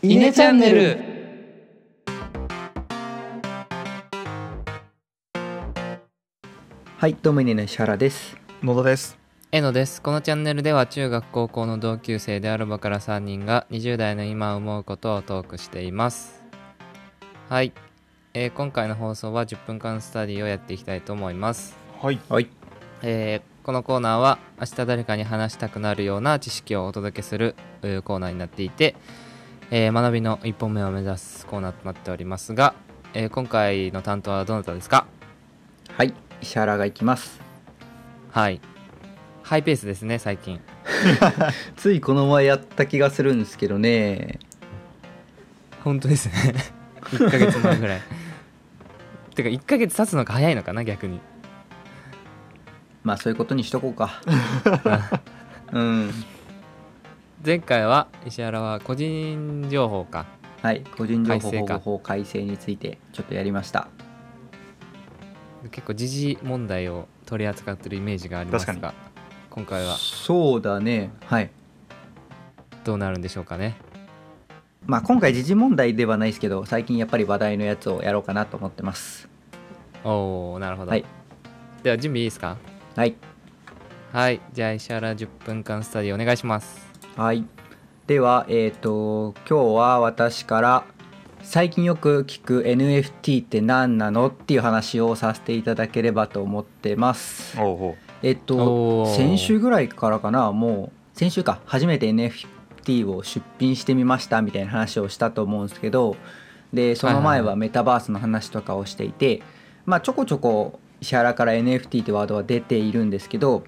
イネチャンネルはい、どうもイネの石原です。野田です。えのですこのチャンネルでは中学高校の同級生である場から3人が20代の今思うことをトークしていますはい、えー今回の放送は10分間スタディをやっていきたいと思いますはい。はい。えーこのコーナーは明日誰かに話したくなるような知識をお届けするうーコーナーになっていて、えー学びの一本目を目指すコーナーとなっておりますが、えー今回の担当はどなたですか？はい、石原が行きます。はいハイペースですね最近 ついこの前やった気がするんですけどね。本当ですね 1ヶ月前ぐらい てか1ヶ月経つのが早いのかな逆にまあそういうことにしとこうか。うん。前回は石原は個人情報かはい、個人情報保護法改正についてちょっとやりました。結構時事問題を取り扱ってるイメージがあります確が今回はそうだね。はい。どうなるんでしょうかねまあ今回時事問題ではないですけど、最近やっぱり話題のやつをやろうかなと思ってます。おおなるほど、はいでは準備いいですか？はい。はいじゃあ石原10分間スタディお願いしますはい。では、えっ、と、今日は私から最近よく聞く NFT って何なのっていう話をさせていただければと思ってます。おうおう。えっー先週ぐらいからかなもう先週か初めて NFT を出品してみましたみたいな話をしたと思うんですけどでその前はメタバースの話とかをしていて、まあちょこちょこ石原から NFT ってワードは出ているんですけど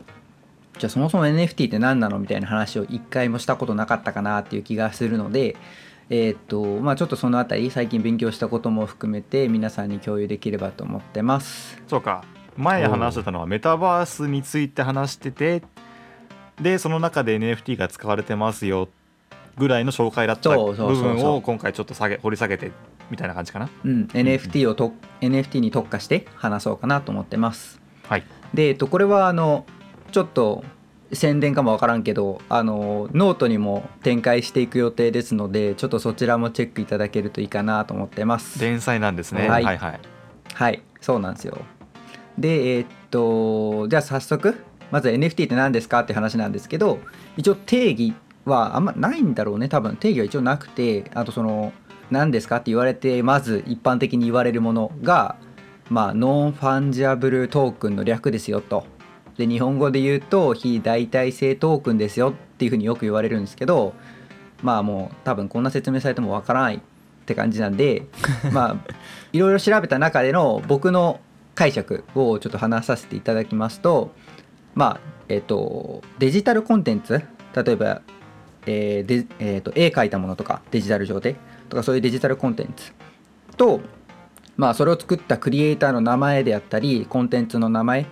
じゃあそもそも NFT って何なのみたいな話を一回もしたことなかったかなっていう気がするのでえーっとまあちょっとそのあたり最近勉強したことも含めて皆さんに共有できればと思ってます。そうか。前話してたのはメタバースについて話してて、で、その中で NFT が使われてますよぐらいの紹介だった部分を今回ちょっと下げ掘り下げてみたいな感じかな。うん、NFT をと NFT に特化して話そうかなと思ってます。はい。で、えっと、これはあのちょっと宣伝かもわからんけどあのノートにも展開していく予定ですのでちょっとそちらもチェックいただけるといいかなと思ってます。連載なんですね。ははいいはいはい。はいそうなんですよ。でえっとじゃあ早速まず NFT って何ですかって話なんですけど一応定義はあんまないんだろうね多分定義は一応なくてあとその何ですかって言われてまず一般的に言われるものがまあ Non-Fungible Token の略ですよと。で日本語で言うと非代替性トークンですよっていうふうによく言われるんですけどまあもう多分こんな説明されてもわからないって感じなんで まあいろいろ調べた中での僕の解釈をちょっと話させていただきますとまあえっ、とデジタルコンテンツ例えば、えーでえーと絵描いたものとかデジタル上でとかそういうデジタルコンテンツとまあそれを作ったクリエイターの名前であったりコンテンツの名前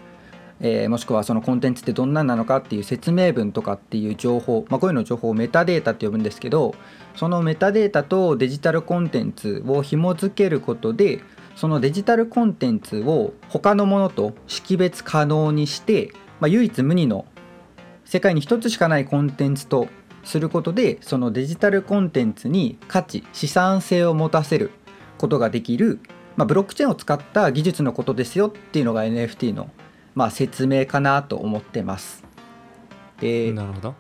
えーもしくはそのコンテンツってどんなんなのかっていう説明文とかっていう情報、まあ、こういうの情報をメタデータって呼ぶんですけどそのメタデータとデジタルコンテンツを紐付けることでそのデジタルコンテンツを他のものと識別可能にして、まあ、唯一無二の世界に一つしかないコンテンツとすることでそのデジタルコンテンツに価値資産性を持たせることができる、まあ、ブロックチェーンを使った技術のことですよっていうのが NFT のまあ、説明かなと思ってます。で、うなるほど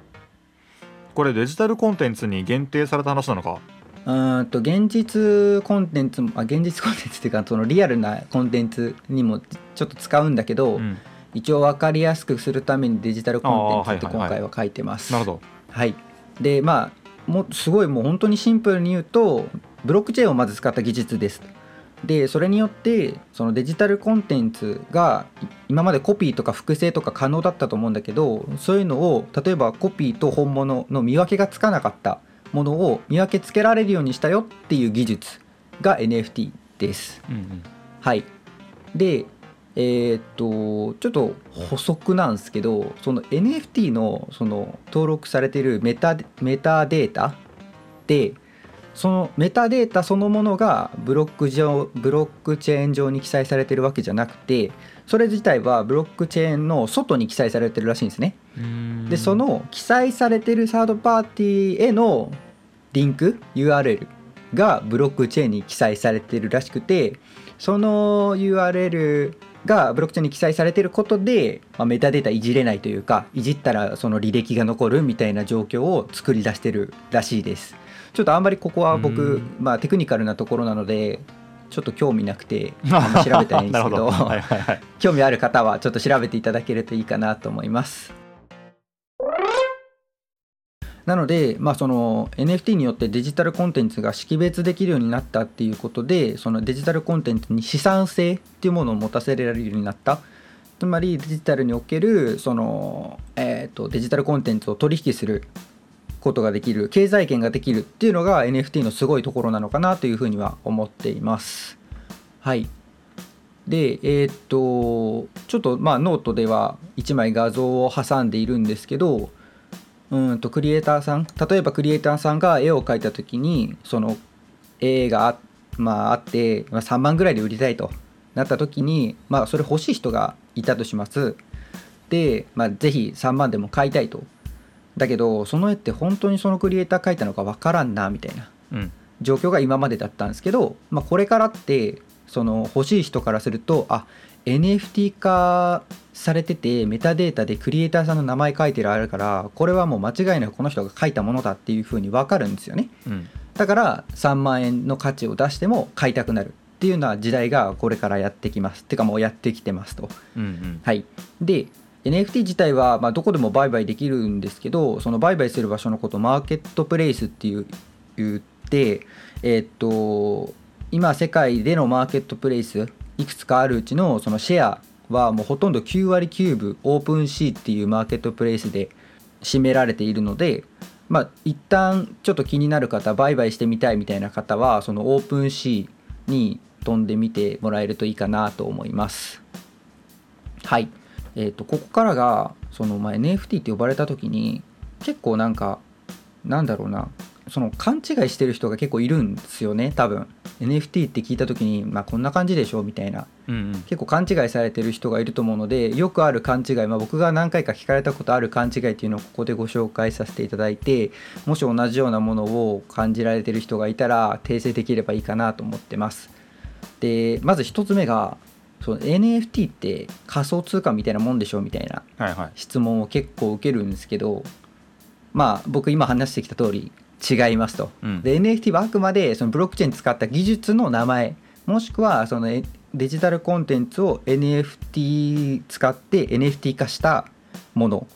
これデジタルコンテンツに限定された話なのか？ーんと現実コンテンツもあ現実コンテンツっていうかそのリアルなコンテンツにもちょっと使うんだけど、うん。一応分かりやすくするためにデジタルコンテンツってあーはいはいはい今回は書いてます。なるほど。はい、でまあもうすごいもう本当にシンプルに言うとブロックチェーンをまず使った技術ですでそれによってそのデジタルコンテンツがい今までコピーとか複製とか可能だったと思うんだけどそういうのを例えばコピーと本物の見分けがつかなかったものを見分けつけられるようにしたよっていう技術が NFT です。うんうん。はい、でえーっとちょっと補足なんですけどその NFT のその登録されているメタメタデータでそのメタデータそのものがブロック上ブロックチェーン上に記載されてるわけじゃなくてそれ自体はブロックチェーンの外に記載されてるらしいんですね。でその記載されてるサードパーティーへのリンク URL がブロックチェーンに記載されてるらしくてその URL がブロックチェーンに記載されてることで、まあ、メタデータいじれないというかいじったらその履歴が残るみたいな状況を作り出してるらしいですちょっとあんまりここは僕うん、まあ、テクニカルなところなのでちょっと興味なくて あんま調べてないんですけど はいはい興味ある方はちょっと調べていただけるといいかなと思います。なので、まあ、その NFT によってデジタルコンテンツが識別できるようになったっていうことでそのデジタルコンテンツに資産性っていうものを持たせられるようになった。つまりデジタルにおけるその、えー、とデジタルコンテンツを取引することができる経済圏ができるっていうのが NFT のすごいところなのかなというふうには思っています。はいでえーっとちょっとまあノートでは1枚画像を挟んでいるんですけどうんとクリエイターさん例えばクリエイターさんが絵を描いた時にその絵があ,、まあ、あって、まあ、3万ぐらいで売りたいとなった時にまあそれ欲しい人がいたとしますで、まあ、ぜひ3万でも買いたいとだけどその絵って本当にそのクリエイター描いたのかわからんなみたいな。うん。状況が今までだったんですけど、まあ、これからってその欲しい人からするとあ NFT 化されててメタデータでクリエイターさんの名前書いてるあるからこれはもう間違いなくこの人が書いたものだっていうふうに分かるんですよね。うん。だから3万円の価値を出しても買いたくなるっていうような時代がこれからやってきます。てかもうやってきてますと。うんうん。はい、で NFT 自体はまどこでも売買できるんですけどその売買する場所のことマーケットプレイスっていう言ってえっと今世界でのマーケットプレイスいくつかあるうちのそのシェアはもうほとんど9割9分 OpenSea っていうマーケットプレイスで占められているのでまあ一旦ちょっと気になる方売買してみたいみたいな方はその OpenSea に飛んでみてもらえるといいかなと思います。はい、えー、とここからがその、まあ、NFT って呼ばれた時に結構なんかなんだろうなその勘違いしてる人が結構いるんですよね多分。NFT って聞いた時に、まあ、こんな感じでしょみたいな。うんうん。結構勘違いされてる人がいると思うのでよくある勘違い、まあ、僕が何回か聞かれたことある勘違いっていうのをここでご紹介させていただいてもし同じようなものを感じられてる人がいたら訂正できればいいかなと思ってます。でまず一つ目がその NFT って仮想通貨みたいなもんでしょみたいなはいはい。質問を結構受けるんですけどまあ僕今話してきた通り違いますと。うん。で NFT はあくまでそのブロックチェーン使った技術の名前もしくはそのえデジタルコンテンツを NFT 使って NFT 化したもの。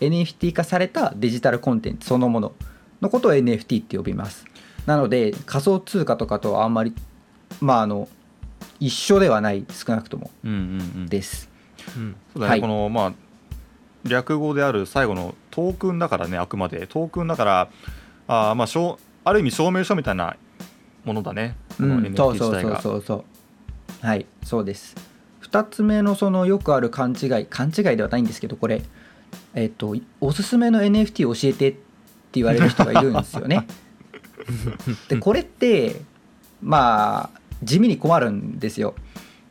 NFT 化されたデジタルコンテンツそのもののことを NFT って呼びます。なので仮想通貨とかとはあんまりまああの一緒ではない少なくとも。うんうんうん。です。このまあ略語である最後のトークンだからねあくまで。トークンだからあーまあしょうある意味証明書みたいなものだね。そうそうそうそう。そうはい。そうです。2つ目のそのよくある勘違い勘違いではないんですけどこれ。えっとおすすめの NFT 教えてって言われる人がいるんですよね。でこれってまあ地味に困るんですよ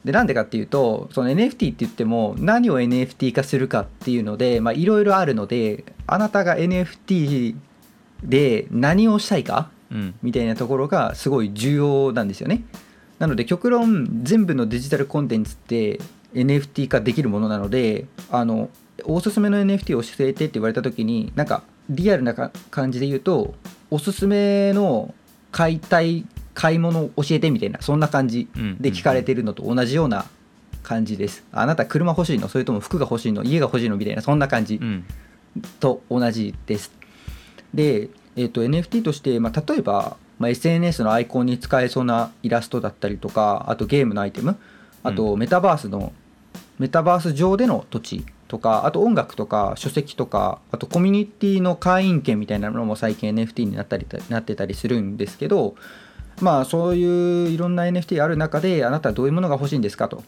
でなんでかっていうとその NFT って言っても何を NFT 化するかっていうのでまあいろいろあるのであなたが NFT で何をしたいかうんみたいなところがすごい重要なんですよね。なので極論全部のデジタルコンテンツって NFT 化できるものなのであのおすすめの NFT を教えてって言われた時になんかリアルなか感じで言うとおすすめの買いたい買い物を教えてみたいなそんな感じうんで聞かれてるのと同じような感じです。あなた車欲しいのそれとも服が欲しいの家が欲しいのみたいなそんな感じうんと同じです。で、えー、と NFT として、まあ、例えば、まあ、SNS のアイコンに使えそうなイラストだったりとかあとゲームのアイテムあとメタバースの、メタバース上での土地とかあと音楽とか書籍とかあとコミュニティの会員権みたいなのも最近 NFT になったりなってたりするんですけどまあそういういろんな NFT ある中であなたはどういうものが欲しいんですかと。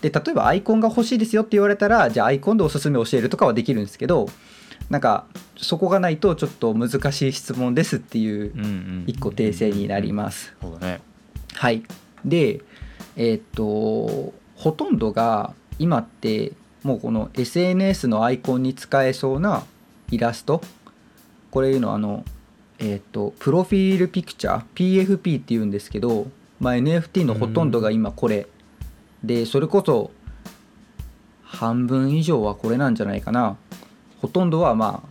で例えばアイコンが欲しいですよって言われたらじゃあアイコンでおすすめ教えるとかはできるんですけどなんかそこがないとちょっと難しい質問ですっていう一個訂正になります。はい、でえーっとほとんどが今ってもうこの SNS のアイコンに使えそうなイラストこれいうのあのえっ、とプロフィールピクチャー PFP っていうんですけど、まあ、NFT のほとんどが今これ。でそれこそ半分以上はこれなんじゃないかな。ほとんどはまあ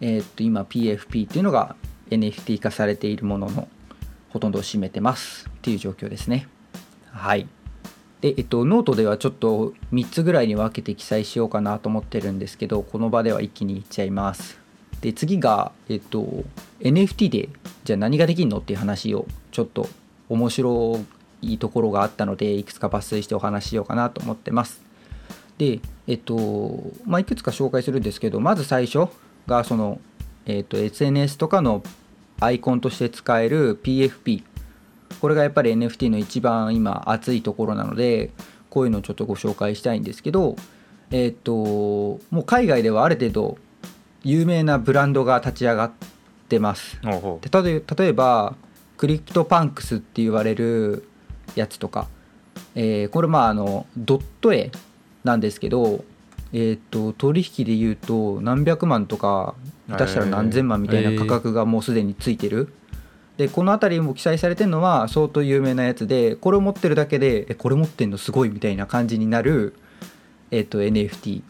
えっ、と今 PFP っていうのが NFT 化されているもののほとんどを占めてます。っていう状況ですね。はい。で、えっと、ノートではちょっと3つぐらいに分けて記載しようかなと思ってるんですけどこの場では一気にいっちゃいますで次が、えっと、NFT でじゃあ何ができるのっていう話をちょっと面白いところがあったのでいくつか抜粋してお話ししようかなと思ってます。でえっとまあいくつか紹介するんですけどまず最初がその、えっと、SNS とかのアイコンとして使える PFP これがやっぱり NFT の一番今熱いところなのでこういうのをちょっとご紹介したいんですけどえっ、ともう海外ではある程度有名なブランドが立ち上がってます。で例えば CryptoPunks って言われるやつとか、えーこれまああのドット絵なんですけどえっ、と取引で言うと何百万とか下手したら何千万みたいな価格がもうすでについてる、でこの辺りも記載されてるのは相当有名なやつでこれを持ってるだけでえこれ持ってんのすごいみたいな感じになる、えっと NFT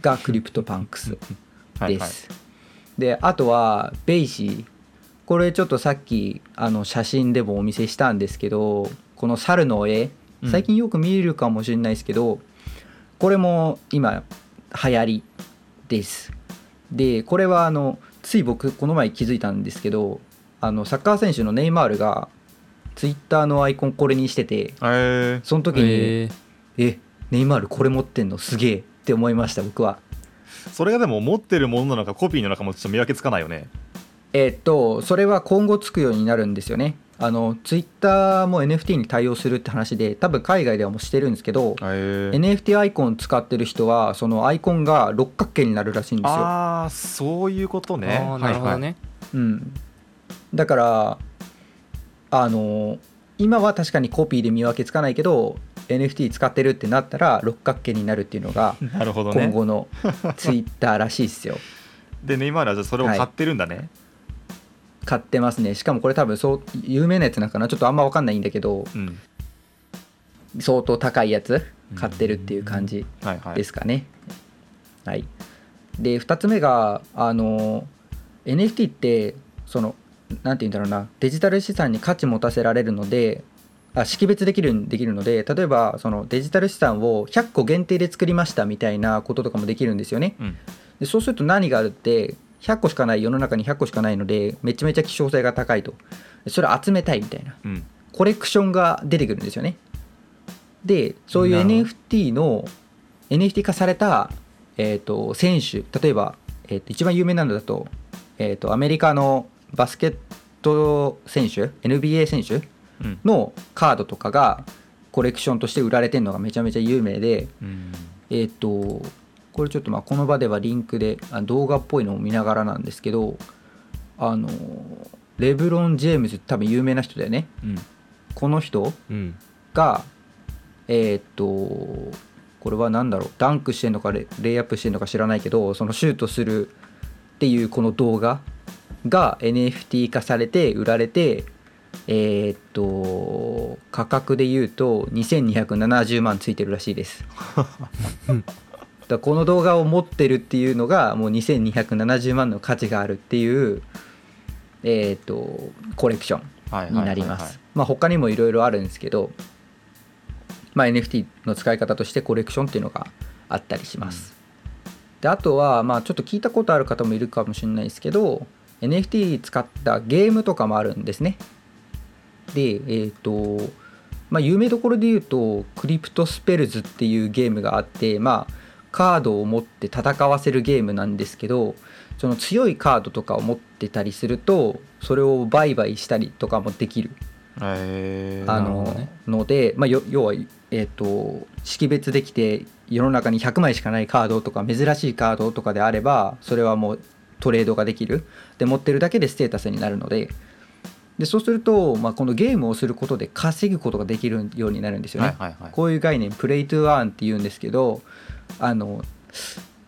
が CryptoPunks はいです。であとは BAYC これちょっとさっきあの写真でもお見せしたんですけどこの猿の絵うん最近よく見えるかもしれないですけど、これも今流行りです。でこれはあのつい僕この前気づいたんですけどあのサッカー選手のネイマールがツイッターのアイコンこれにしててえその時に、えーえネイマールこれ持ってんのすげえって思いました僕は。ー、それがでも持ってるものなのかコピーなのかもちょっと見分けつかないよね。えーっとそれは今後つくようになるんですよね。あのツイッターも NFT に対応するって話で多分海外ではもうしてるんですけど、え。ー、NFT アイコン使ってる人はそのアイコンが六角形になるらしいんですよ。ああそういうことね。あーなるほどね、うん、だからあの今は確かにコピーで見分けつかないけど NFT 使ってるってなったら六角形になるっていうのがはいはいなるほどね。今後の ツイッターらしいですよ。でネイマールはじゃあそれを買ってるんだね、買ってますね。しかもこれ多分そう有名なやつなんかな。ちょっとあんま分かんないんだけどうん。相当高いやつ買ってるっていう感じはいはい。ですかね。はい、で2つ目があの NFT ってそのなんて言うんだろうな。デジタル資産に価値持たせられるのであ識別できるできるので例えばそのデジタル資産を100個限定で作りましたみたいなこととかもできるんですよね。うん。でそうすると何があるって100個しかない世の中に100個しかないのでめちゃめちゃ希少性が高いと。それを集めたいみたいな。うん。コレクションが出てくるんですよね。でそういう NFT の NFT 化された、えー、と選手例えば、えーと一番有名なのだと,、えー、とアメリカのバスケット選手 NBA 選手うんのカードとかがコレクションとして売られてるのがめちゃめちゃ有名で、うん。えっ、とこれちょっとまあこの場ではリンクであ動画っぽいのを見ながらなんですけどあのレブロン・ジェームズ多分有名な人だよね。うん。この人うん。がえーっとこれは何だろうダンクしてんのかレレイアップしてんのか知らないけどそのシュートするっていうこの動画が NFT 化されて売られてえーっと価格で言うと2270万ついてるらしいです だこの動画を持ってるっていうのがもう2270万の価値があるっていうえーっとコレクションになります。まあ他にもいろいろあるんですけど、まあ、NFT の使い方としてコレクションっていうのがあったりします。であとはまあちょっと聞いたことある方もいるかもしれないですけど NFT 使ったゲームとかもあるんですね。でえっ、とまあ有名どころで言うとクリプトスペルズっていうゲームがあってまあカードを持って戦わせるゲームなんですけどその強いカードとかを持ってたりするとそれを売買したりとかもできる。えー、あのね。ので、まあ、よ要は、えー、と識別できて世の中に100枚しかないカードとか珍しいカードとかであればそれはもうトレードができる。で持ってるだけでステータスになるのででそうすると、まあ、このゲームをすることで稼ぐことができるようになるんですよね。はいはいはい。こういう概念プレイトゥアーンって言うんですけどあの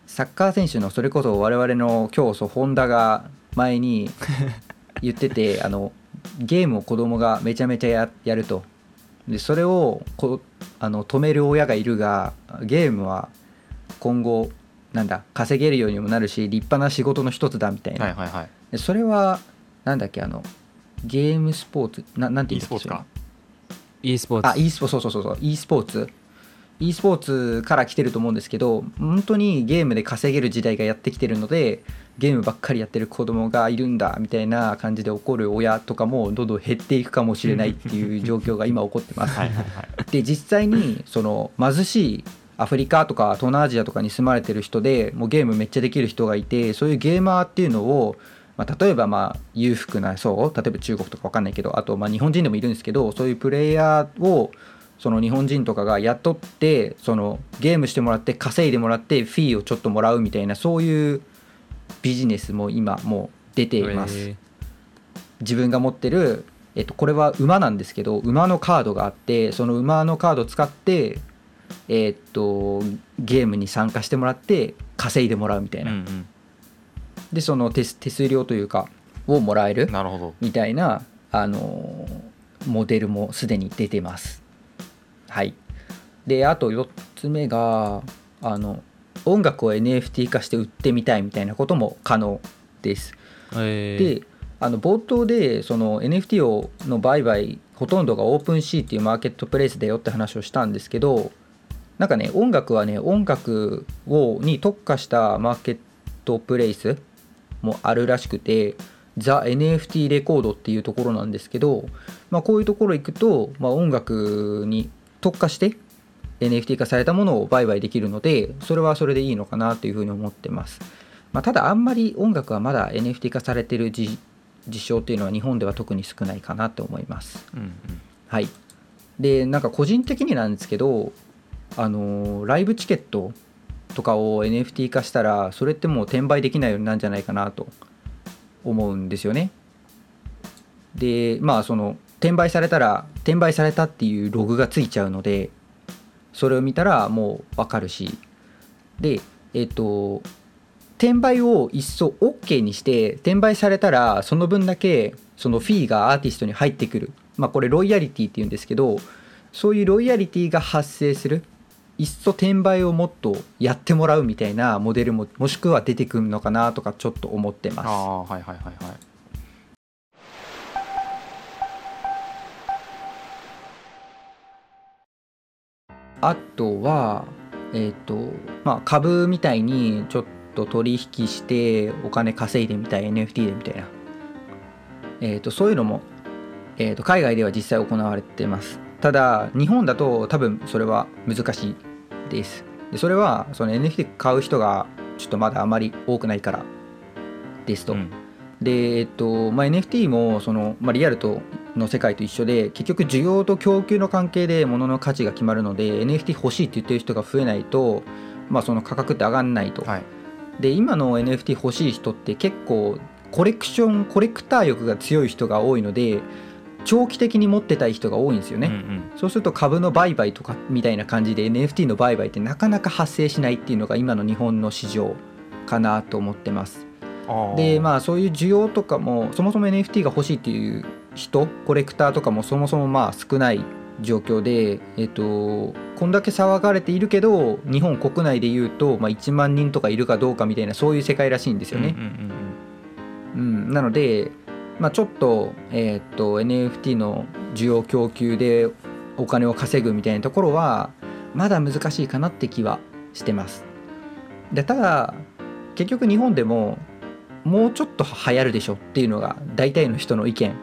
サッカー選手のそれこそ我々の教祖ホンダが前に 言っててあのゲームを子供がめちゃめちゃややると。でそれをこあの止める親がいるがゲームは今後なんだ稼げるようにもなるし立派な仕事の一つだみたいな、はいはいはい。でそれはなんだっけあのゲームスポーツななんて e 言うんスポーツか？E スポーツ。あ e スポそうそうそうそう。e スポーツ。e スポーツから来てると思うんですけど本当にゲームで稼げる時代がやってきてるのでゲームばっかりやってる子供がいるんだみたいな感じで怒る親とかもどんどん減っていくかもしれないっていう状況が今起こってます。はいはいはい。で実際にその貧しいアフリカとか東南アジアとかに住まれてる人でもうゲームめっちゃできる人がいてそういうゲーマーっていうのを、まあ、例えばまあ裕福な層例えば中国とか分かんないけどあとまあ日本人でもいるんですけどそういうプレイヤーをその日本人とかが雇ってそのゲームしてもらって稼いでもらってフィーをちょっともらうみたいなそういうビジネスも今もう出ています。え。自分が持ってる、えっと、これは馬なんですけど馬のカードがあってその馬のカードを使って、えっとゲームに参加してもらって稼いでもらうみたいな、うんでその手手数料というかをもらえうるみたいなあのモデルもすでに出てます。はい。であと4つ目があの音楽を NFT 化して売ってみたいみたいなことも可能です。ー、えー。であの冒頭でその NFT をの売買ほとんどがオープンシーっていうマーケットプレイスだよって話をしたんですけどなんかね音楽はね音楽をに特化したマーケットプレイスもあるらしくてザ・ NFT レコードっていうところなんですけど、まあ、こういうところ行くと、まあ、音楽に特化して NFT 化されたものを売買できるのでそれはそれでいいのかなというふうに思ってます。まあ、ただあんまり音楽はまだ NFT 化されてる事事象っていうのは日本では特に少ないかなと思います。うんうんはい、でなんか個人的になんですけどあのーライブチケットとかを NFT 化したらそれってもう転売できないようになるんじゃないかなと思うんですよね。でまあその転売されたら転売されたっていうログがついちゃうのでそれを見たらもう分かるしでえっ、と転売を一層 OK にして転売されたらその分だけそのフィーがアーティストに入ってくるまあこれロイヤリティっていうんですけどそういうロイヤリティが発生するいっそ転売をもっとやってもらうみたいなモデルももしくは出てくるのかなとかちょっと思ってます。ああはいはいはいはいあとは、えっ、と、まあ、株みたいにちょっと取引してお金稼いでみたい NFT でみたいな。えっ、と、そういうのも、えっ、と、海外では実際行われてます。ただ、日本だと多分それは難しいです。でそれは、その NFT 買う人がちょっとまだあまり多くないからですと。うんで、えっとまあ、NFT もその、まあ、リアルとの世界と一緒で結局需要と供給の関係で物の価値が決まるので NFT 欲しいって言ってる人が増えないと、まあ、その価格って上がんないと。はいで今の NFT 欲しい人って結構コレクションコレクター欲が強い人が多いので長期的に持ってたい人が多いんですよね。うんうんそうすると株の売買とかみたいな感じで NFT の売買ってなかなか発生しないっていうのが今の日本の市場かなと思ってます。でまあそういう需要とかもそもそも NFT が欲しいっていう人コレクターとかもそもそもまあ少ない状況で、えっと、こんだけ騒がれているけど日本国内でいうと、まあ、1万人とかいるかどうかみたいなそういう世界らしいんですよね。うんうんうんうん、なので、まあ、ちょっと,、えーと NFT の需要供給でお金を稼ぐみたいなところはまだ難しいかなって気はしてます。でただ結局日本でももうちょっと流行るでしょっていうのが大体の人の意見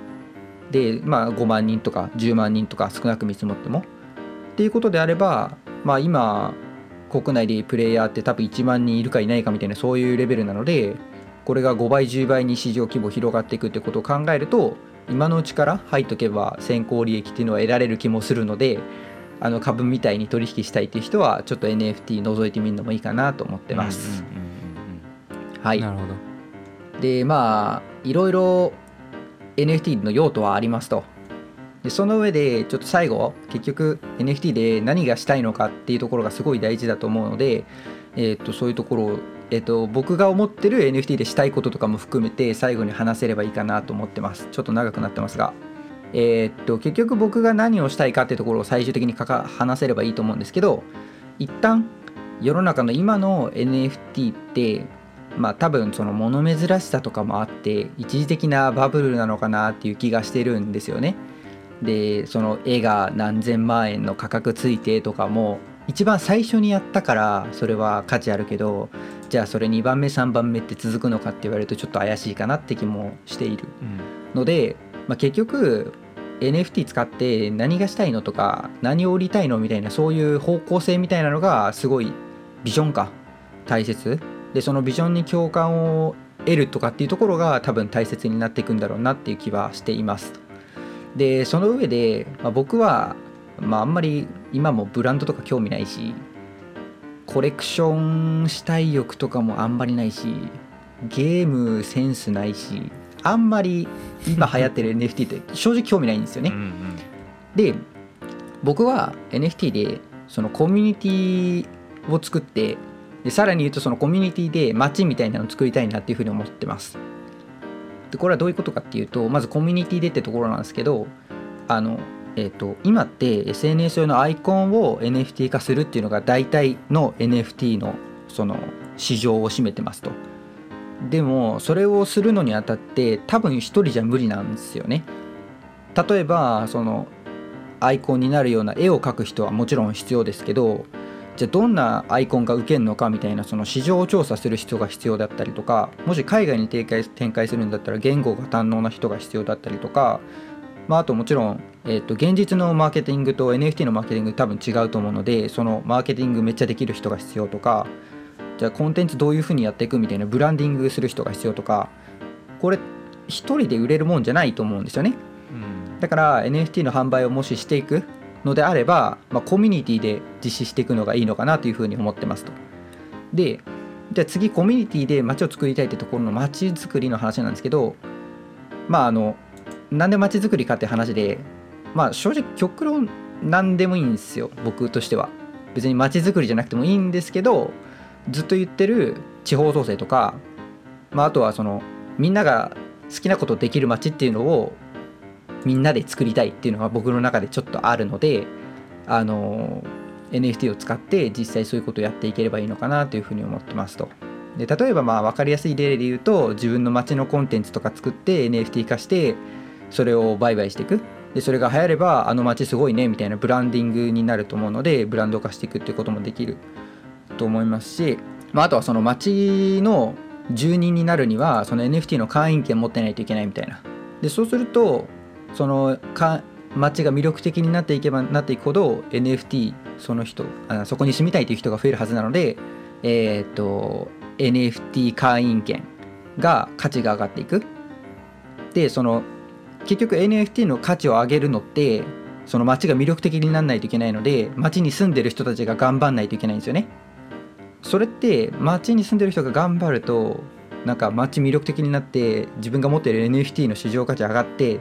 で、まあ、5万人とか10万人とか少なく見積もってもっていうことであれば、まあ、今国内でプレイヤーって多分1万人いるかいないかみたいなそういうレベルなのでこれが5倍10倍に市場規模広がっていくってことを考えると今のうちから入っとけば先行利益っていうのは得られる気もするのであの株みたいに取引したいっていう人はちょっと NFT 覗いてみるのもいいかなと思ってます。はい。なるほど。でまあいろいろ NFT の用途はありますと。でその上でちょっと最後結局 NFT で何がしたいのかっていうところがすごい大事だと思うのでえー、とそういうところを、えー、と僕が思ってる NFT でしたいこととかも含めて最後に話せればいいかなと思ってますちょっと長くなってますがえー、っと結局僕が何をしたいかってところを最終的にかか話せればいいと思うんですけど一旦世の中の今の NFT ってまあ多分その物珍しさとかもあって一時的なバブルなのかなっていう気がしてるんですよね。でその絵が何千万円の価格ついてとかも一番最初にやったからそれは価値あるけどじゃあそれ2番目3番目って続くのかって言われるとちょっと怪しいかなって気もしている。ので、まあ、結局 NFT 使って何がしたいのとか何を売りたいのみたいなそういう方向性みたいなのがすごいビジョンか。大切。でそのビジョンに共感を得るとかっていうところが多分大切になっていくんだろうなっていう気はしています。でその上で、まあ、僕は、まあ、あんまり今もブランドとか興味ないしコレクションしたい欲とかもあんまりないしゲームセンスないしあんまり今流行ってる NFT って正直興味ないんですよね。うんうんで僕は NFT でそのコミュニティを作ってでさらに言うとそのコミュニティで街みたいなのを作りたいなっていうふうに思ってます。でこれはどういうことかっていうとまずコミュニティでってところなんですけどあの、えー、と今って SNS 用のアイコンを NFT 化するっていうのが大体の NFT のその市場を占めてますと。でもそれをするのにあたって多分一人じゃ無理なんですよね。例えばそのアイコンになるような絵を描く人はもちろん必要ですけどじゃあどんなアイコンが受けるのかみたいなその市場を調査する必要が必要だったりとかもし海外に展開するんだったら言語が堪能な人が必要だったりとか、まあ、あともちろん、えー、と現実のマーケティングと NFT のマーケティング多分違うと思うのでそのマーケティングめっちゃできる人が必要とかじゃあコンテンツどういうふうにやっていくみたいなブランディングする人が必要とかこれ一人で売れるもんじゃないと思うんですよね。うんだから NFT の販売をもししていくのであれば、まあ、コミュニティで実施していくのがいいのかなというふうに思ってますと。で、じゃあ次コミュニティで街を作りたいってところの街づくりの話なんですけど、まああの、なんで街づくりかって話で、まあ正直極論何でもいいんですよ、僕としては。別に街づくりじゃなくてもいいんですけど、ずっと言ってる地方創生とか、まああとはそのみんなが好きなことできる街っていうのをみんなで作りたいっていうのが僕の中でちょっとあるのであの NFT を使って実際そういうことをやっていければいいのかなというふうに思ってますと。で例えばまあ分かりやすい例で言うと自分の街のコンテンツとか作って NFT 化してそれを売買していく。でそれが流行ればあの街すごいねみたいなブランディングになると思うのでブランド化していくっていうこともできる。と思いますし、まあ、あとはその街の住人になるにはその NFT の会員権持ってないといけないみたいな。でそうするとそのか街が魅力的になっていけばなっていくほど NFT その人あそこに住みたいという人が増えるはずなのでえっ、と NFT 会員権が価値が上がっていく。でその結局 NFT の価値を上げるのってその街が魅力的にならないといけないので街に住んでる人たちが頑張んないといけないんですよね。それって街に住んでる人が頑張るとなんか街魅力的になって自分が持ってる NFT の市場価値上がって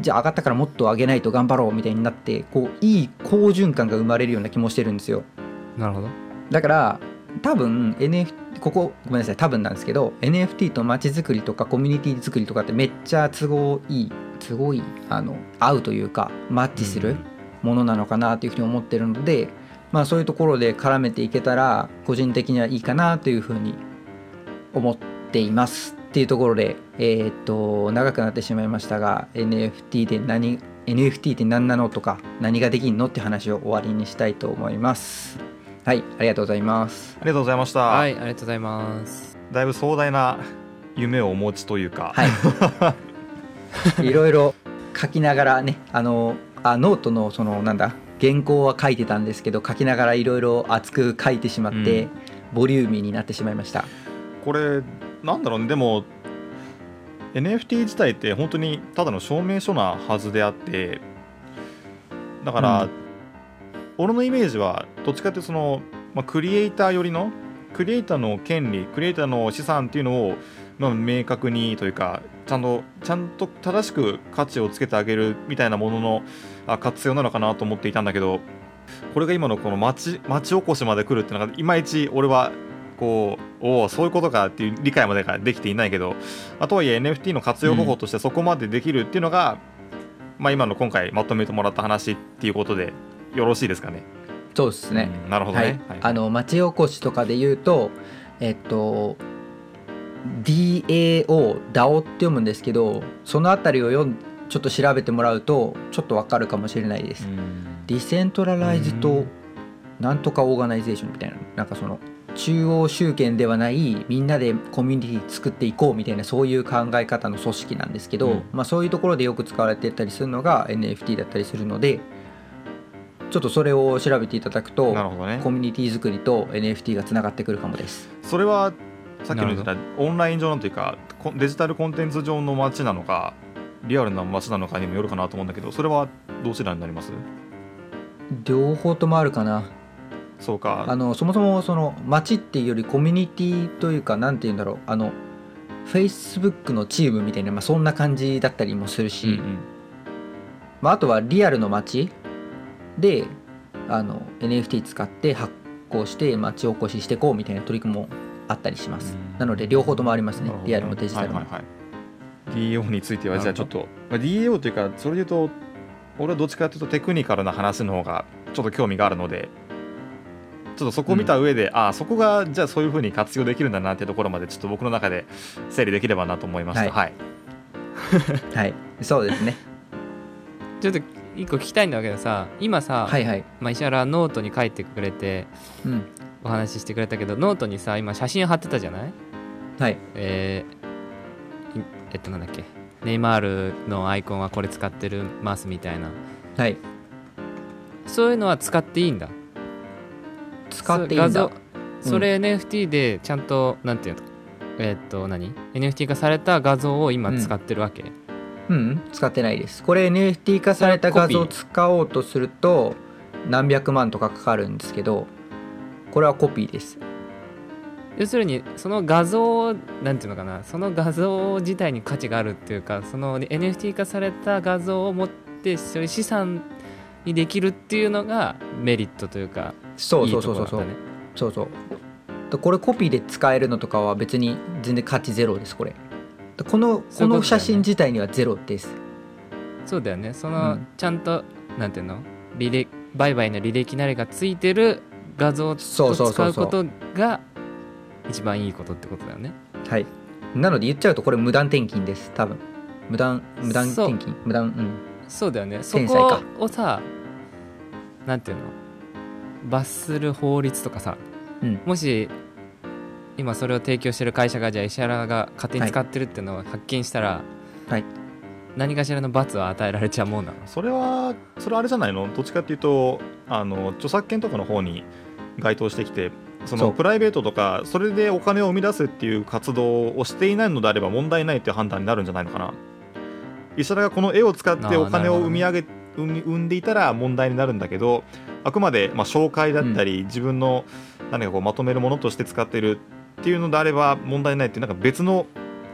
じゃあ上がったからもっと上げないと頑張ろうみたいになってこういい好循環が生まれるような気もしてるんですよ。なるほど。だから多分 NFT ここごめんなさい多分なんですけど NFT と街づくりとかコミュニティ作りとかってめっちゃ都合いい都合いいあの合うというかマッチするものなのかなというふうに思ってるので、まあそういうところで絡めていけたら個人的にはいいかなというふうに思っています。っていうところでえーっと長くなってしまいましたが NFT で何 NFT って何なのとか何ができんのって話を終わりにしたいと思いますはいありがとうございます。ありがとうございました、はいありがとうございます。だいぶ壮大な夢をお持ちというか、はい。いろいろ書きながらね、あの、あノートのそのなんだ、原稿は書いてたんですけど、書きながらいろいろ熱く書いてしまって、うん。ボリューミーになってしまいました。これなんだろうね。でも NFT 自体って本当にただの証明書なはずであってだから、うん俺のイメージはどっちかっていうとその、まあ、クリエイター寄りのクリエイターの権利クリエイターの資産っていうのを、まあ、明確にというかちゃんとちゃんと正しく価値をつけてあげるみたいなもののあ活用なのかなと思っていたんだけどこれが今のこの町町おこしまで来るっていうのがいまいち俺はこうおおそういうことかっていう理解までができていないけど、まあ、とはいえ NFT の活用方法としてそこまでできるっていうのが、まあ、今の今回まとめてもらった話っていうことでよろしいですかね。そうですね、うんなるほどはいね。はいあの町おこしとかで言うとえっと DAO DAO って読むんですけどそのあたりを読んちょっと調べてもらうとちょっとわかるかもしれないです。うん decentralize とうんなんとか organization みたいななんかその中央集権ではないみんなでコミュニティ作っていこうみたいなそういう考え方の組織なんですけど、うんまあ、そういうところでよく使われてたりするのが NFT だったりするのでちょっとそれを調べていただくとなるほどね。コ。ミュニティ作りと NFT がつながってくるかもです。それはさっきの言ってたオンライン上のというかこデジタルコンテンツ上の街なのかリアルな街なのかにもよるかなと思うんだけどそれはどちらになります？両方ともあるかな。そうか。あのそもそもその街っていうよりコミュニティというかなんて言うんだろう。あの Facebook のチームみたいな、まあ、そんな感じだったりもするし、うんうん。まあ、あとはリアルの街であの NFT 使って発行して街おこししていこうみたいな取り組みもあったりします。うん。なので両方ともありますね。リアルもデジタルも、はいはいはい。DAO についてはじゃあちょっと、まあ、DAO というかそれで言うと俺はどっちかというとテクニカルな話の方がちょっと興味があるのでちょっとそこを見た上で、ああそこがじゃあそういうふうに活用できるんだなっていうところまでちょっと僕の中で整理できればなと思いました。ははいい、はい。そうですね。ちょっと一個聞きたいんだけどさ今さ、はいはい。まあ、石原ノートに書いてくれてうん。お話ししてくれたけどノートにさ今写真貼ってたじゃない？はい。えーいえっとなんだっけ？ネイマールのアイコンはこれ使ってるますみたいな。はい。そういうのは使っていいんだ？使っていいんだ。そ画像それ NFT でちゃんと、なんていうの？えーっと何？NFT 化された画像を今使ってるわけ、うん使ってないです。これ NFT 化された画像を使おうとすると何百万とかかかるんですけどこれはコピーです。要するにその画像なんていうのかなその画像自体に価値があるっていうかその NFT 化された画像を持ってそういう資産にできるっていうのがメリットというかそうそうそうそう。そうね。そうそうでこれコピーで使えるのとかは別に全然価値ゼロですこれ。でこのこの写真自体にはゼロです。そうだよね。その、うん。ちゃんとなんていうの？履歴売買の履歴なりがついてる画像を使うことが一番いいことってことだよね。はい。なので言っちゃうとこれ無断転勤です。多分。無断無断転勤。無断うん。そうだよね。そこをさなんていうの？罰する法律とかさうん。もし今それを提供してる会社がじゃあ石原が勝手に使ってるっていうのを発見したら、はい。何かしらの罰は与えられちゃうもんなの？それはそれはあれじゃないの？どっちかっていうとあの著作権とかの方に該当してきてそのプライベートとかそれでお金を生み出すっていう活動をしていないのであれば問題ないっていう判断になるんじゃないのかな？石原がこの絵を使ってお金を生み上げ生んでいたら問題になるんだけどあくまでまあ紹介だったり、自分の何かこうまとめるものとして使ってるっていうのであれば問題ないっていうなんか別の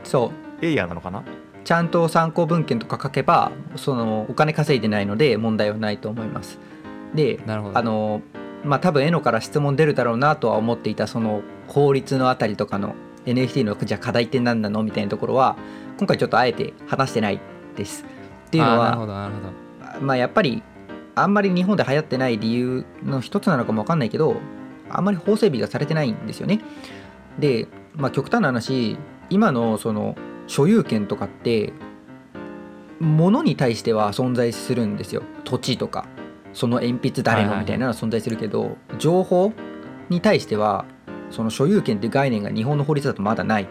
そう。エリアなのかな？ちゃんと参考文献とか書けばそのお金稼いでないので問題はないと思います。でなるほど。あのまあ多分絵のから質問出るだろうなとは思っていたその法律のあたりとかの NFT のじゃあ課題って何なのみたいなところは今回ちょっとあえて話してないです。っていうのあーなるほはどなるほど。まあやっぱりあんまり日本で流行ってない理由の一つなのかもわかんないけどあんまり法整備がされてないんですよねでまあ極端な話今のその所有権とかって物に対しては存在するんですよ。土地とか。その鉛筆誰のみたいなのは存在するけど、情報に対してはその所有権っていう概念が日本の法律だとまだない。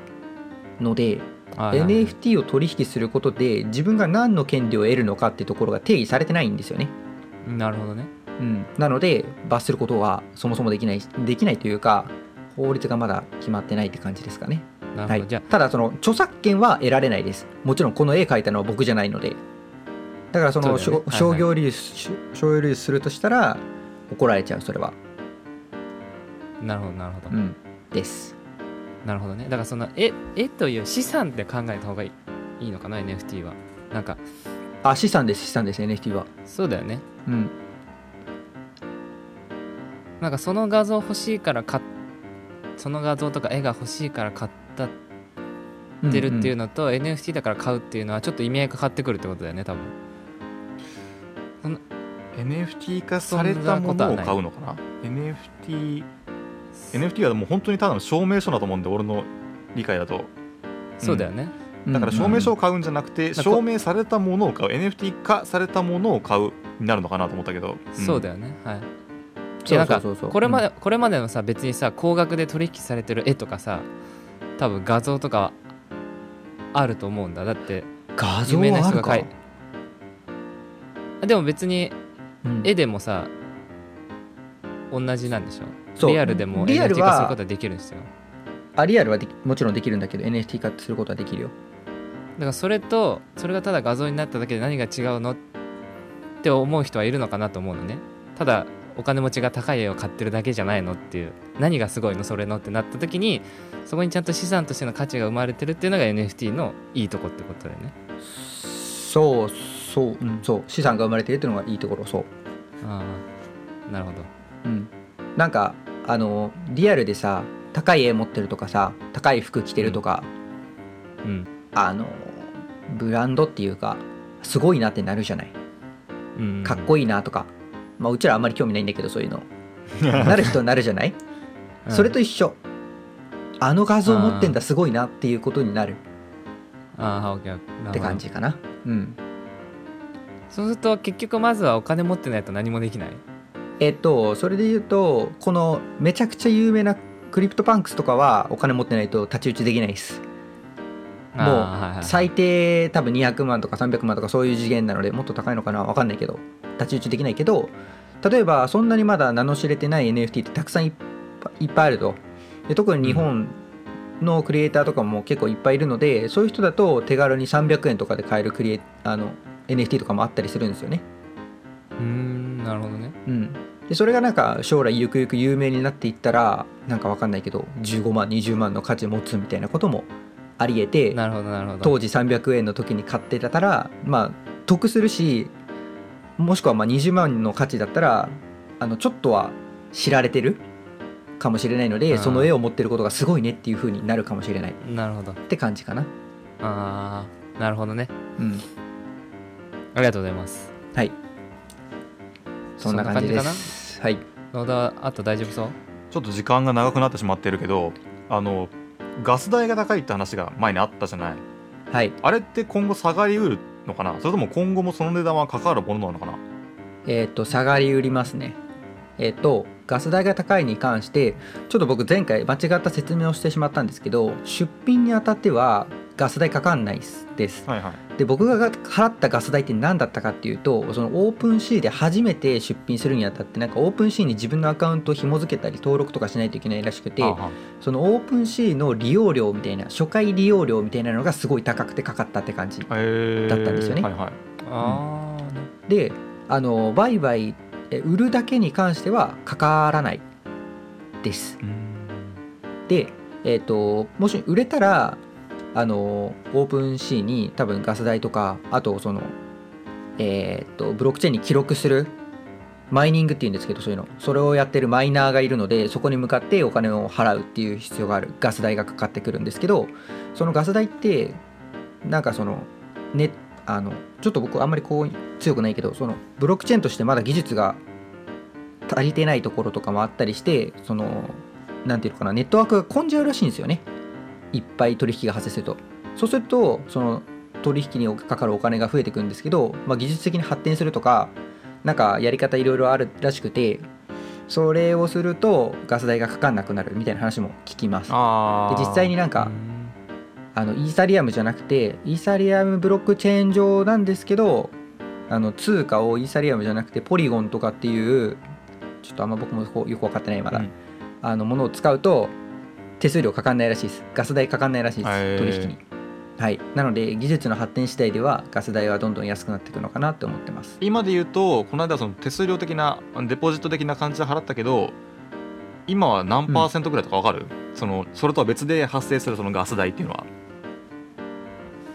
ので NFT を取引することで自分が何の権利を得るのかっていうところが定義されてないんですよね。なるほどね。うん、なので罰することはそもそもできないできないというか法律がまだ決まってないって感じですかね。はい、なるほど、じゃただその著作権は得られないです。もちろんこの絵描いたのは僕じゃないので。だからそのそうだよね商商業利用し商するとしたら怒られちゃうそれは。あなるほどなるほど、うん、です。なるほどねだからその絵絵という資産って考えた方がいいいいのかな NFT はなんかあ資産です資産です NFT は。そうだよねうん。なんかその画像欲しいから買っその画像とか絵が欲しいから買ったってるっていうの、のと、NFT だから買うっていうのはちょっと意味合いが変わってくるってことだよね多分。NFT 化されたものを買うのかな？NFT NFT はもう本当にただの証明書だと思うんで俺の理解だと。そうだよね、うん。だから証明書を買うんじゃなくて、ん。証明されたものを買う。NFT 化されたものを買うになるのかなと思ったけど、そうだよね。はいそういやなんかこれまで、これまでのさ別にさ高額で取引されてる絵とかさ多分画像とかはあると思うんだ。だって画像有名な人が描いあでも別にうん。絵でもさ同じなんでしょ？リアルでも NFT 化するはことはできるんですよ。あリアルはもちろんできるんだけど NFT 化することはできるよ。だからそれとそれがただ画像になっただけで何が違うのって思う人はいるのかなと思うのね。ただお金持ちが高い絵を買ってるだけじゃないのっていう。何がすごいのそれのってなった時にそこにちゃんと資産としての価値が生まれてるっていうのが NFT のいいとこってことだよね。そうそう、うん、そう。資産が生まれているっていうのがいいところそう。ああなるほど。うん、なんかあのリアルでさ高い絵持ってるとかさ高い服着てるとか、うん。あのブランドっていうかすごいなってなるじゃない。うん。かっこいいなとか、まあうちらあんまり興味ないんだけどそういうの。なる人になるじゃない、うん。それと一緒。あの画像持ってんだすごいなっていうことになる。ああって感じかな。うん。そうすると結局まずはお金持ってないと何もできない？えっとそれで言うとこのめちゃくちゃ有名な CryptoPunks とかはお金持ってないと太刀打ちできないです。もう最低多分200万とか300万とかそういう次元なのでもっと高いのかな？分かんないけど太刀打ちできないけど例えばそんなにまだ名の知れてない NFT ってたくさんいっぱいあると。で特に日本のクリエイターとかも結構いっぱいいるのでそういう人だと手軽に300円とかで買えるクリエイあの NFT とかもあったりするんですよね。うーんなるほどね。うん。でそれがなんか将来ゆくゆく有名になっていったらなんか分かんないけど15万20万の価値持つみたいなこともありえてなるほどなるほど当時300円の時に買ってたらまあ得するしもしくはまあ20万の価値だったらあのちょっとは知られてるかもしれないので、うん。その絵を持ってることがすごいねっていう風になるかもしれない。っなるほど。て感じかな。ああなるほどね。うん。ありがとうございます。はい。そんな感じです。はい。野田あと大丈夫そう？ちょっと時間が長くなってしまってるけどあのガス代が高いって話が前にあったじゃない？はい。あれって今後下がりうるのかな？それとも今後もその値段は関わるものなのかな？えっ、と下がりうりますね。えっ、とガス代が高いに関してちょっと僕前回間違った説明をしてしまったんですけど出品にあたってはガス代かかんないです。はいはい。で僕が払ったガス代って何だったかっていうとその OpenSea で初めて出品するにあたってなんか OpenSea に自分のアカウントを紐付けたり登録とかしないといけないらしくてその OpenSea の利用料みたいな初回利用料みたいなのがすごい高くてかかったって感じだったんですよね。はいはい。であの売買え売るだけに関してはかからない。です。で、えー、ともし売れたらあの OpenSea に多分ガス代とかあとそのえっ、とブロックチェーンに記録するマイニングっていうんですけどそういうの。それをやってるマイナーがいるのでそこに向かってお金を払うっていう必要がある。ガス代がかかってくるんですけどそのガス代ってなんかそのねあのちょっと僕あんまりこう強くないけどそのブロックチェーンとしてまだ技術が足りてないところとかもあったりしてそのなんていうのかなネットワークが混んじゃうらしいんですよね。いっぱい取引が発生すると。そうするとその取引にかかるお金が増えていくんですけど、まあ、技術的に発展するとかなんかやり方いろいろあるらしくてそれをするとガス代がかかんなくなるみたいな話も聞きます。で実際になんかうんあのイーサリアムじゃなくてイーサリアムブロックチェーン上なんですけどあの通貨をイーサリアムじゃなくてポリゴンとかっていうちょっとあんま僕もよく分かってないまだ、うん。あのものを使うと手数料かかんないらしいです。ガス代かかんないらしいです、取引に。はい。なので技術の発展次第ではガス代はどんどん安くなっていくのかなって思ってます。今で言うとこの間はその手数料的なデポジット的な感じで払ったけど今は何パーセントぐらいとかわかる、そのそれとは別で発生するそのガス代っていうのは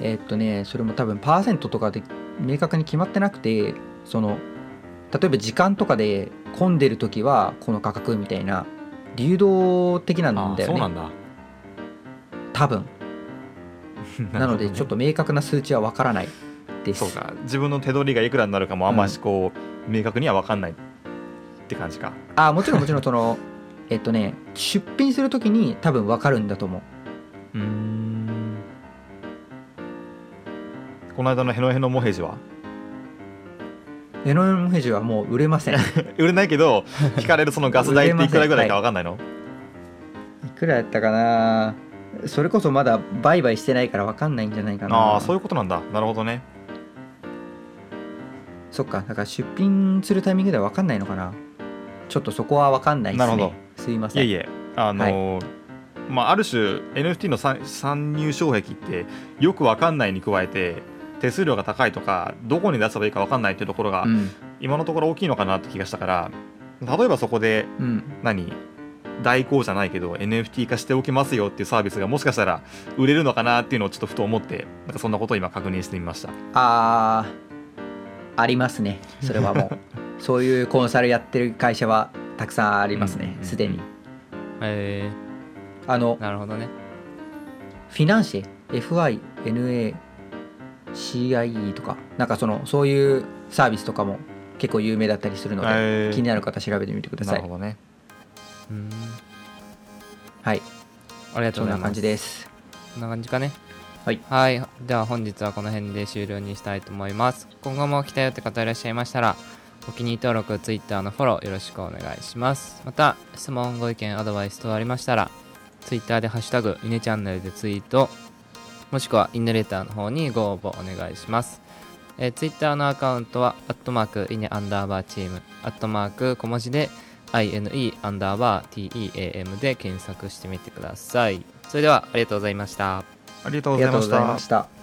えーっとねそれも多分パーセントとかで明確に決まってなくてその例えば時間とかで混んでる時はこの価格みたいな流動的なんあだよね。そうなんだ。多分。なのでちょっと明確な数値はわからないです。そうか。自分の手取りがいくらになるかもあんましこう、明確には分かんないって感じか。あもちろんもちろんその えっとね出品する時に多分わかるんだと思う。うんこの間のヘノヘノモヘジは？エノエモヘジはもう売れません。い 売れないけど引かれるそのガス代っていくらぐらいか分かんないの、くらやったかな？それこそまだ売買してないからわかんないんじゃないかな。ああそういうことなんだ。なるほどね。そっか。だから出品するタイミングでは分かんないのかな。ちょっとそこは分かんないですね。なるほすいません。いえいえ。あのーまあある種 NFT の参参入障壁ってよく分かんないに加えて手数料が高いとかどこに出せばいいか分かんないっていうところがうん。今のところ大きいのかなって気がしたから例えばそこでうん。何代行じゃないけど NFT 化しておきますよっていうサービスがもしかしたら売れるのかなっていうのをちょっとふと思ってなんかそんなことを今確認してみました。あーありますね。それはもう。そういうコンサルやってる会社はたくさんありますうんうんうんねすでに。えあのー、なるほどね。フィナンシェ FINACIE とかなんかそのそういうサービスとかも結構有名だったりするので、えー気になる方調べてみてください。なるほどね。うん。はい。ありがとうんございますじです。こんな感じかね。はい。はい。では本日はこの辺で終了にしたいと思います。今後も来たよって方いらっしゃいましたらお気に入り登録 Twitter のフォローよろしくお願いします。また質問ご意見アドバイス等ありましたら Twitter でハッシュタグイネチャンネルでツイートもしくはインネレーターの方にご応募お願いしますえー、Twitter のアカウントは、アットマーク、イネアンダーバーチーム、アットマーク、小文字で、INE アンダーバー TEAM で検索してみてください。それでは、ありがとうございました。ありがとうございました